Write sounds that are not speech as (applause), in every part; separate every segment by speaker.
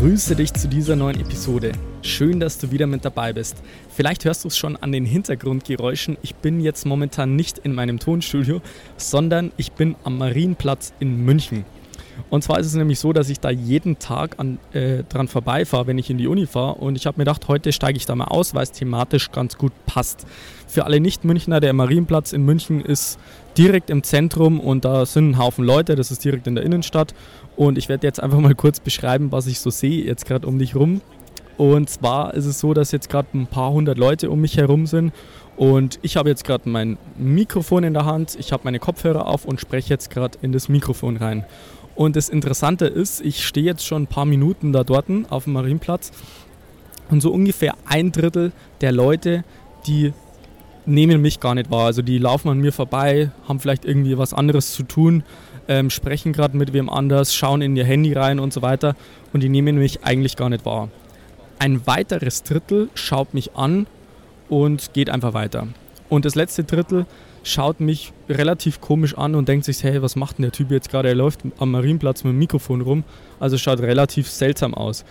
Speaker 1: Grüße dich zu dieser neuen Episode. Schön, dass du wieder mit dabei bist. Vielleicht hörst du es schon an den Hintergrundgeräuschen. Ich bin jetzt momentan nicht in meinem Tonstudio, sondern ich bin am Marienplatz in München. Und zwar ist es nämlich so, dass ich da jeden Tag an, äh, dran vorbeifahre, wenn ich in die Uni fahre. Und ich habe mir gedacht, heute steige ich da mal aus, weil es thematisch ganz gut passt. Für alle Nicht-Münchner, der Marienplatz in München ist direkt im Zentrum und da sind ein Haufen Leute. Das ist direkt in der Innenstadt. Und ich werde jetzt einfach mal kurz beschreiben, was ich so sehe jetzt gerade um dich rum. Und zwar ist es so, dass jetzt gerade ein paar hundert Leute um mich herum sind. Und ich habe jetzt gerade mein Mikrofon in der Hand, ich habe meine Kopfhörer auf und spreche jetzt gerade in das Mikrofon rein. Und das Interessante ist, ich stehe jetzt schon ein paar Minuten da dort auf dem Marienplatz und so ungefähr ein Drittel der Leute, die nehmen mich gar nicht wahr. Also die laufen an mir vorbei, haben vielleicht irgendwie was anderes zu tun ähm, sprechen gerade mit wem anders, schauen in ihr Handy rein und so weiter und die nehmen mich eigentlich gar nicht wahr. Ein weiteres Drittel schaut mich an und geht einfach weiter. Und das letzte Drittel schaut mich relativ komisch an und denkt sich, hey, was macht denn der Typ jetzt gerade? Er läuft am Marienplatz mit dem Mikrofon rum, also schaut relativ seltsam aus.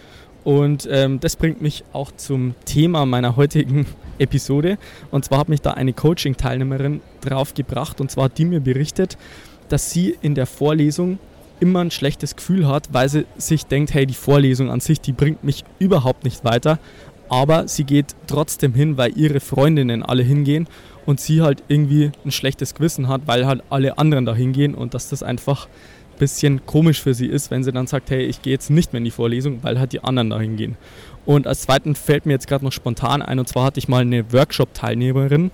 Speaker 1: Und ähm, das bringt mich auch zum Thema meiner heutigen (laughs) Episode. Und zwar hat mich da eine Coaching-Teilnehmerin drauf gebracht. Und zwar hat die mir berichtet, dass sie in der Vorlesung immer ein schlechtes Gefühl hat, weil sie sich denkt, hey, die Vorlesung an sich, die bringt mich überhaupt nicht weiter. Aber sie geht trotzdem hin, weil ihre Freundinnen alle hingehen und sie halt irgendwie ein schlechtes Gewissen hat, weil halt alle anderen da hingehen und dass das einfach ein bisschen komisch für sie ist, wenn sie dann sagt, hey, ich gehe jetzt nicht mehr in die Vorlesung, weil halt die anderen da hingehen. Und als zweiten fällt mir jetzt gerade noch spontan ein, und zwar hatte ich mal eine Workshop-Teilnehmerin,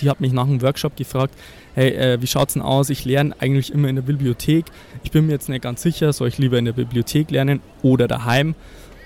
Speaker 1: die hat mich nach dem Workshop gefragt, hey, äh, wie schaut es denn aus? Ich lerne eigentlich immer in der Bibliothek. Ich bin mir jetzt nicht ganz sicher, soll ich lieber in der Bibliothek lernen oder daheim?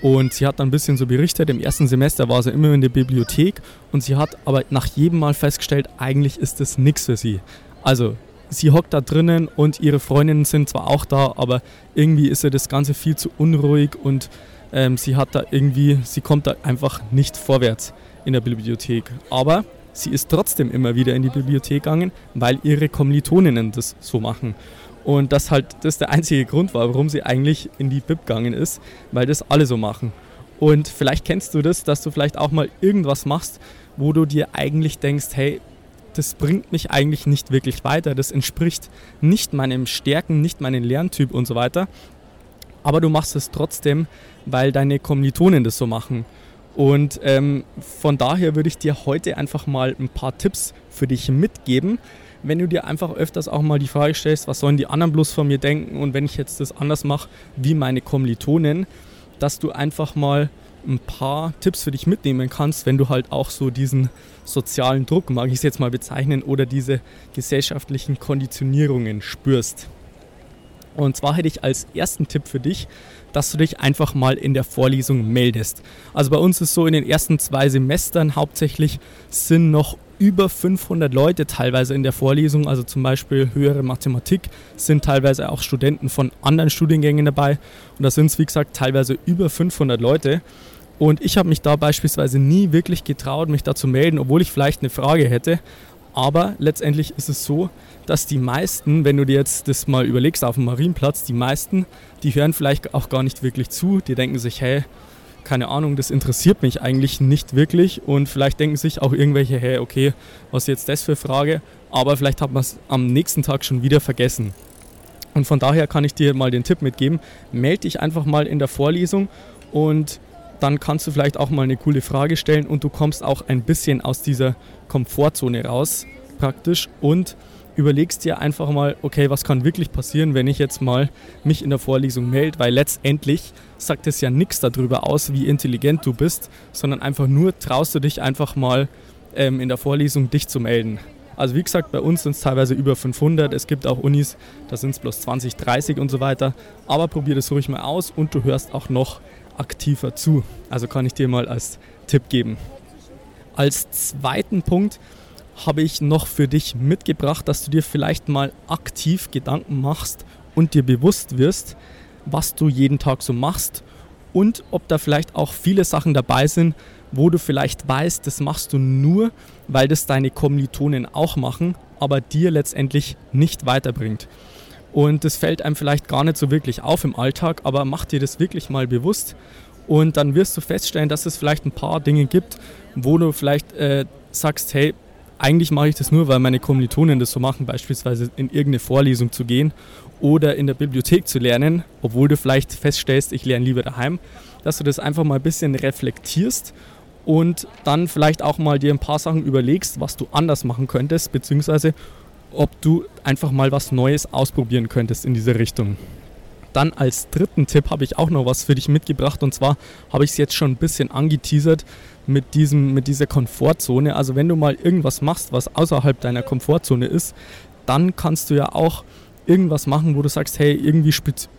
Speaker 1: Und sie hat dann ein bisschen so berichtet, im ersten Semester war sie immer in der Bibliothek und sie hat aber nach jedem Mal festgestellt, eigentlich ist das nichts für sie. Also sie hockt da drinnen und ihre Freundinnen sind zwar auch da, aber irgendwie ist ihr das Ganze viel zu unruhig und ähm, sie hat da irgendwie, sie kommt da einfach nicht vorwärts in der Bibliothek. Aber sie ist trotzdem immer wieder in die Bibliothek gegangen, weil ihre Kommilitoninnen das so machen. Und das halt das der einzige Grund war, warum sie eigentlich in die Bib gegangen ist, weil das alle so machen. Und vielleicht kennst du das, dass du vielleicht auch mal irgendwas machst, wo du dir eigentlich denkst, hey, das bringt mich eigentlich nicht wirklich weiter, das entspricht nicht meinem Stärken, nicht meinem Lerntyp und so weiter. Aber du machst es trotzdem, weil deine Kommilitonen das so machen. Und ähm, von daher würde ich dir heute einfach mal ein paar Tipps für dich mitgeben, wenn du dir einfach öfters auch mal die Frage stellst, was sollen die anderen bloß von mir denken und wenn ich jetzt das anders mache wie meine Kommilitonen, dass du einfach mal ein paar Tipps für dich mitnehmen kannst, wenn du halt auch so diesen sozialen Druck, mag ich es jetzt mal bezeichnen, oder diese gesellschaftlichen Konditionierungen spürst. Und zwar hätte ich als ersten Tipp für dich, dass du dich einfach mal in der Vorlesung meldest. Also bei uns ist so in den ersten zwei Semestern hauptsächlich sind noch über 500 Leute teilweise in der Vorlesung, also zum Beispiel höhere Mathematik, sind teilweise auch Studenten von anderen Studiengängen dabei und da sind es wie gesagt teilweise über 500 Leute. Und ich habe mich da beispielsweise nie wirklich getraut, mich da zu melden, obwohl ich vielleicht eine Frage hätte. Aber letztendlich ist es so, dass die meisten, wenn du dir jetzt das mal überlegst auf dem Marienplatz, die meisten, die hören vielleicht auch gar nicht wirklich zu. Die denken sich, hey, keine Ahnung, das interessiert mich eigentlich nicht wirklich. Und vielleicht denken sich auch irgendwelche, hey, okay, was ist jetzt das für Frage? Aber vielleicht hat man es am nächsten Tag schon wieder vergessen. Und von daher kann ich dir mal den Tipp mitgeben, melde dich einfach mal in der Vorlesung und dann kannst du vielleicht auch mal eine coole Frage stellen und du kommst auch ein bisschen aus dieser Komfortzone raus praktisch und überlegst dir einfach mal, okay, was kann wirklich passieren, wenn ich jetzt mal mich in der Vorlesung melde, weil letztendlich sagt es ja nichts darüber aus, wie intelligent du bist, sondern einfach nur traust du dich einfach mal ähm, in der Vorlesung dich zu melden. Also wie gesagt, bei uns sind es teilweise über 500, es gibt auch Unis, da sind es bloß 20, 30 und so weiter, aber probier das ruhig mal aus und du hörst auch noch aktiver zu. Also kann ich dir mal als Tipp geben. Als zweiten Punkt habe ich noch für dich mitgebracht, dass du dir vielleicht mal aktiv Gedanken machst und dir bewusst wirst, was du jeden Tag so machst und ob da vielleicht auch viele Sachen dabei sind, wo du vielleicht weißt, das machst du nur, weil das deine Kommilitonen auch machen, aber dir letztendlich nicht weiterbringt. Und das fällt einem vielleicht gar nicht so wirklich auf im Alltag, aber mach dir das wirklich mal bewusst. Und dann wirst du feststellen, dass es vielleicht ein paar Dinge gibt, wo du vielleicht äh, sagst, hey, eigentlich mache ich das nur, weil meine Kommilitonen das so machen, beispielsweise in irgendeine Vorlesung zu gehen oder in der Bibliothek zu lernen, obwohl du vielleicht feststellst, ich lerne lieber daheim, dass du das einfach mal ein bisschen reflektierst und dann vielleicht auch mal dir ein paar Sachen überlegst, was du anders machen könntest, beziehungsweise ob du einfach mal was Neues ausprobieren könntest in dieser Richtung. Dann als dritten Tipp habe ich auch noch was für dich mitgebracht und zwar habe ich es jetzt schon ein bisschen angeteasert mit, diesem, mit dieser Komfortzone. Also wenn du mal irgendwas machst, was außerhalb deiner Komfortzone ist, dann kannst du ja auch irgendwas machen, wo du sagst, hey, irgendwie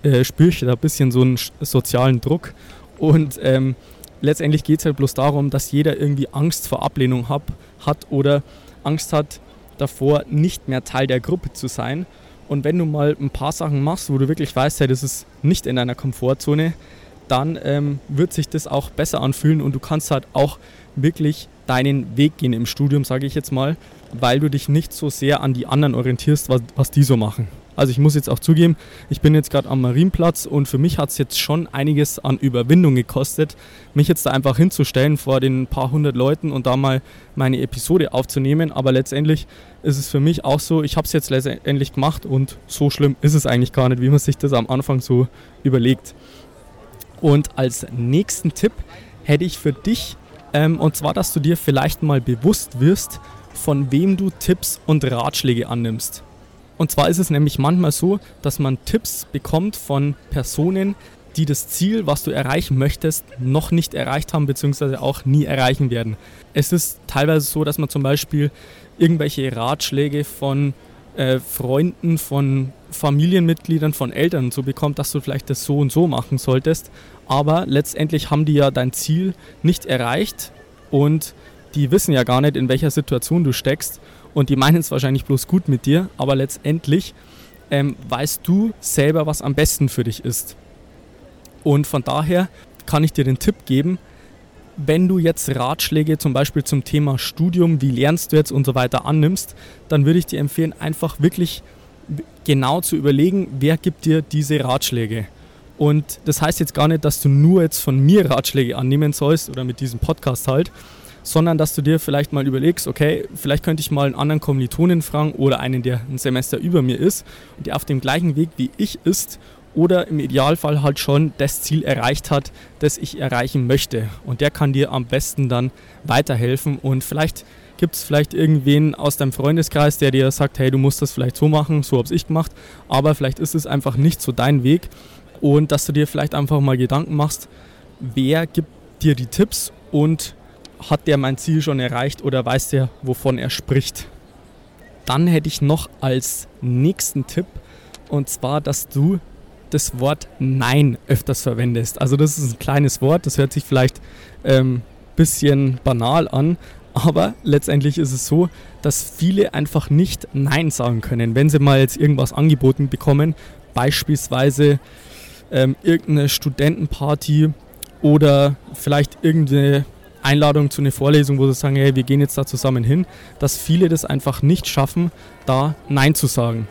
Speaker 1: äh, spüre ich da ein bisschen so einen sozialen Druck und ähm, letztendlich geht es halt bloß darum, dass jeder irgendwie Angst vor Ablehnung hab, hat oder Angst hat davor, nicht mehr Teil der Gruppe zu sein. Und wenn du mal ein paar Sachen machst, wo du wirklich weißt, hey, das ist nicht in deiner Komfortzone, dann ähm, wird sich das auch besser anfühlen und du kannst halt auch wirklich deinen Weg gehen im Studium, sage ich jetzt mal, weil du dich nicht so sehr an die anderen orientierst, was, was die so machen. Also ich muss jetzt auch zugeben, ich bin jetzt gerade am Marienplatz und für mich hat es jetzt schon einiges an Überwindung gekostet, mich jetzt da einfach hinzustellen vor den paar hundert Leuten und da mal meine Episode aufzunehmen. Aber letztendlich ist es für mich auch so, ich habe es jetzt letztendlich gemacht und so schlimm ist es eigentlich gar nicht, wie man sich das am Anfang so überlegt. Und als nächsten Tipp hätte ich für dich, ähm, und zwar, dass du dir vielleicht mal bewusst wirst, von wem du Tipps und Ratschläge annimmst. Und zwar ist es nämlich manchmal so, dass man Tipps bekommt von Personen, die das Ziel, was du erreichen möchtest, noch nicht erreicht haben, beziehungsweise auch nie erreichen werden. Es ist teilweise so, dass man zum Beispiel irgendwelche Ratschläge von äh, Freunden, von Familienmitgliedern, von Eltern so bekommt, dass du vielleicht das so und so machen solltest. Aber letztendlich haben die ja dein Ziel nicht erreicht und die wissen ja gar nicht, in welcher Situation du steckst und die meinen es wahrscheinlich bloß gut mit dir, aber letztendlich ähm, weißt du selber, was am besten für dich ist. Und von daher kann ich dir den Tipp geben, wenn du jetzt Ratschläge zum Beispiel zum Thema Studium, wie lernst du jetzt und so weiter annimmst, dann würde ich dir empfehlen, einfach wirklich genau zu überlegen, wer gibt dir diese Ratschläge. Und das heißt jetzt gar nicht, dass du nur jetzt von mir Ratschläge annehmen sollst oder mit diesem Podcast halt, sondern dass du dir vielleicht mal überlegst, okay, vielleicht könnte ich mal einen anderen Kommilitonen fragen oder einen, der ein Semester über mir ist und der auf dem gleichen Weg wie ich ist oder im Idealfall halt schon das Ziel erreicht hat, das ich erreichen möchte. Und der kann dir am besten dann weiterhelfen und vielleicht gibt es vielleicht irgendwen aus deinem Freundeskreis, der dir sagt, hey, du musst das vielleicht so machen, so habe ich gemacht, aber vielleicht ist es einfach nicht so dein Weg und dass du dir vielleicht einfach mal Gedanken machst, wer gibt dir die Tipps und hat der mein Ziel schon erreicht oder weiß der, wovon er spricht. Dann hätte ich noch als nächsten Tipp und zwar, dass du das Wort Nein öfters verwendest. Also das ist ein kleines Wort, das hört sich vielleicht ein ähm, bisschen banal an, aber letztendlich ist es so, dass viele einfach nicht Nein sagen können, wenn sie mal jetzt irgendwas angeboten bekommen, beispielsweise ähm, irgendeine Studentenparty oder vielleicht irgendeine Einladung zu einer Vorlesung, wo sie sagen, hey, wir gehen jetzt da zusammen hin, dass viele das einfach nicht schaffen, da Nein zu sagen.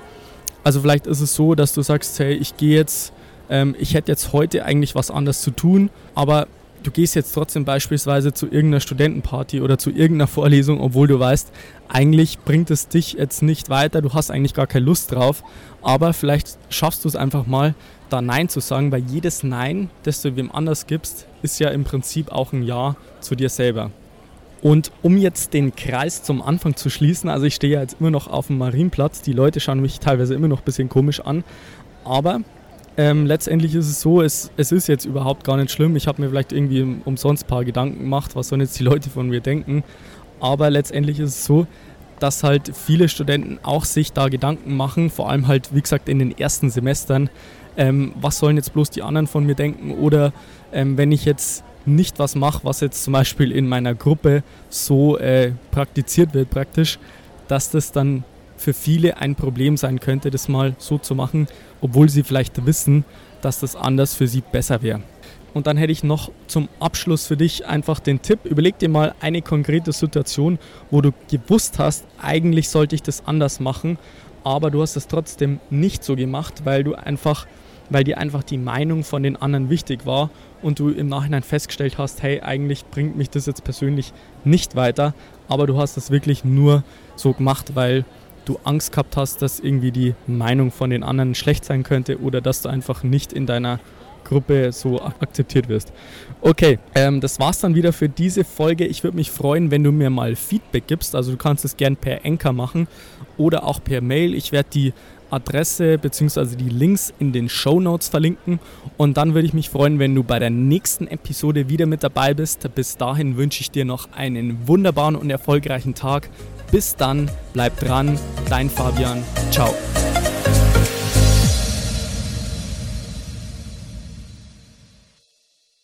Speaker 1: Also vielleicht ist es so, dass du sagst, hey, ich gehe jetzt, ähm, ich hätte jetzt heute eigentlich was anderes zu tun, aber du gehst jetzt trotzdem beispielsweise zu irgendeiner Studentenparty oder zu irgendeiner Vorlesung, obwohl du weißt, eigentlich bringt es dich jetzt nicht weiter, du hast eigentlich gar keine Lust drauf, aber vielleicht schaffst du es einfach mal, da Nein zu sagen, weil jedes Nein, das du wem anders gibst, ist ja im Prinzip auch ein Ja zu dir selber. Und um jetzt den Kreis zum Anfang zu schließen, also ich stehe ja jetzt immer noch auf dem Marienplatz, die Leute schauen mich teilweise immer noch ein bisschen komisch an, aber ähm, letztendlich ist es so, es, es ist jetzt überhaupt gar nicht schlimm. Ich habe mir vielleicht irgendwie umsonst ein paar Gedanken gemacht, was sollen jetzt die (laughs) Leute von mir denken. Aber letztendlich ist es so, dass halt viele Studenten auch sich da Gedanken machen, vor allem halt, wie gesagt, in den ersten Semestern, ähm, was sollen jetzt bloß die anderen von mir denken oder ähm, wenn ich jetzt nicht was mache, was jetzt zum Beispiel in meiner Gruppe so äh, praktiziert wird praktisch, dass das dann für viele ein Problem sein könnte, das mal so zu machen, obwohl sie vielleicht wissen, dass das anders für sie besser wäre. Und dann hätte ich noch zum Abschluss für dich einfach den Tipp, überleg dir mal eine konkrete Situation, wo du gewusst hast, eigentlich sollte ich das anders machen, aber du hast es trotzdem nicht so gemacht, weil du einfach weil dir einfach die Meinung von den anderen wichtig war und du im Nachhinein festgestellt hast, hey, eigentlich bringt mich das jetzt persönlich nicht weiter, aber du hast es wirklich nur so gemacht, weil du Angst gehabt hast, dass irgendwie die Meinung von den anderen schlecht sein könnte oder dass du einfach nicht in deiner Gruppe so akzeptiert wirst. Okay, ähm, das war's dann wieder für diese Folge. Ich würde mich freuen, wenn du mir mal Feedback gibst. Also du kannst es gern per Enker machen oder auch per Mail. Ich werde die Adresse bzw. die Links in den Show Notes verlinken. Und dann würde ich mich freuen, wenn du bei der nächsten Episode wieder mit dabei bist. Bis dahin wünsche ich dir noch einen wunderbaren und erfolgreichen Tag. Bis dann, bleib dran, dein Fabian. Ciao.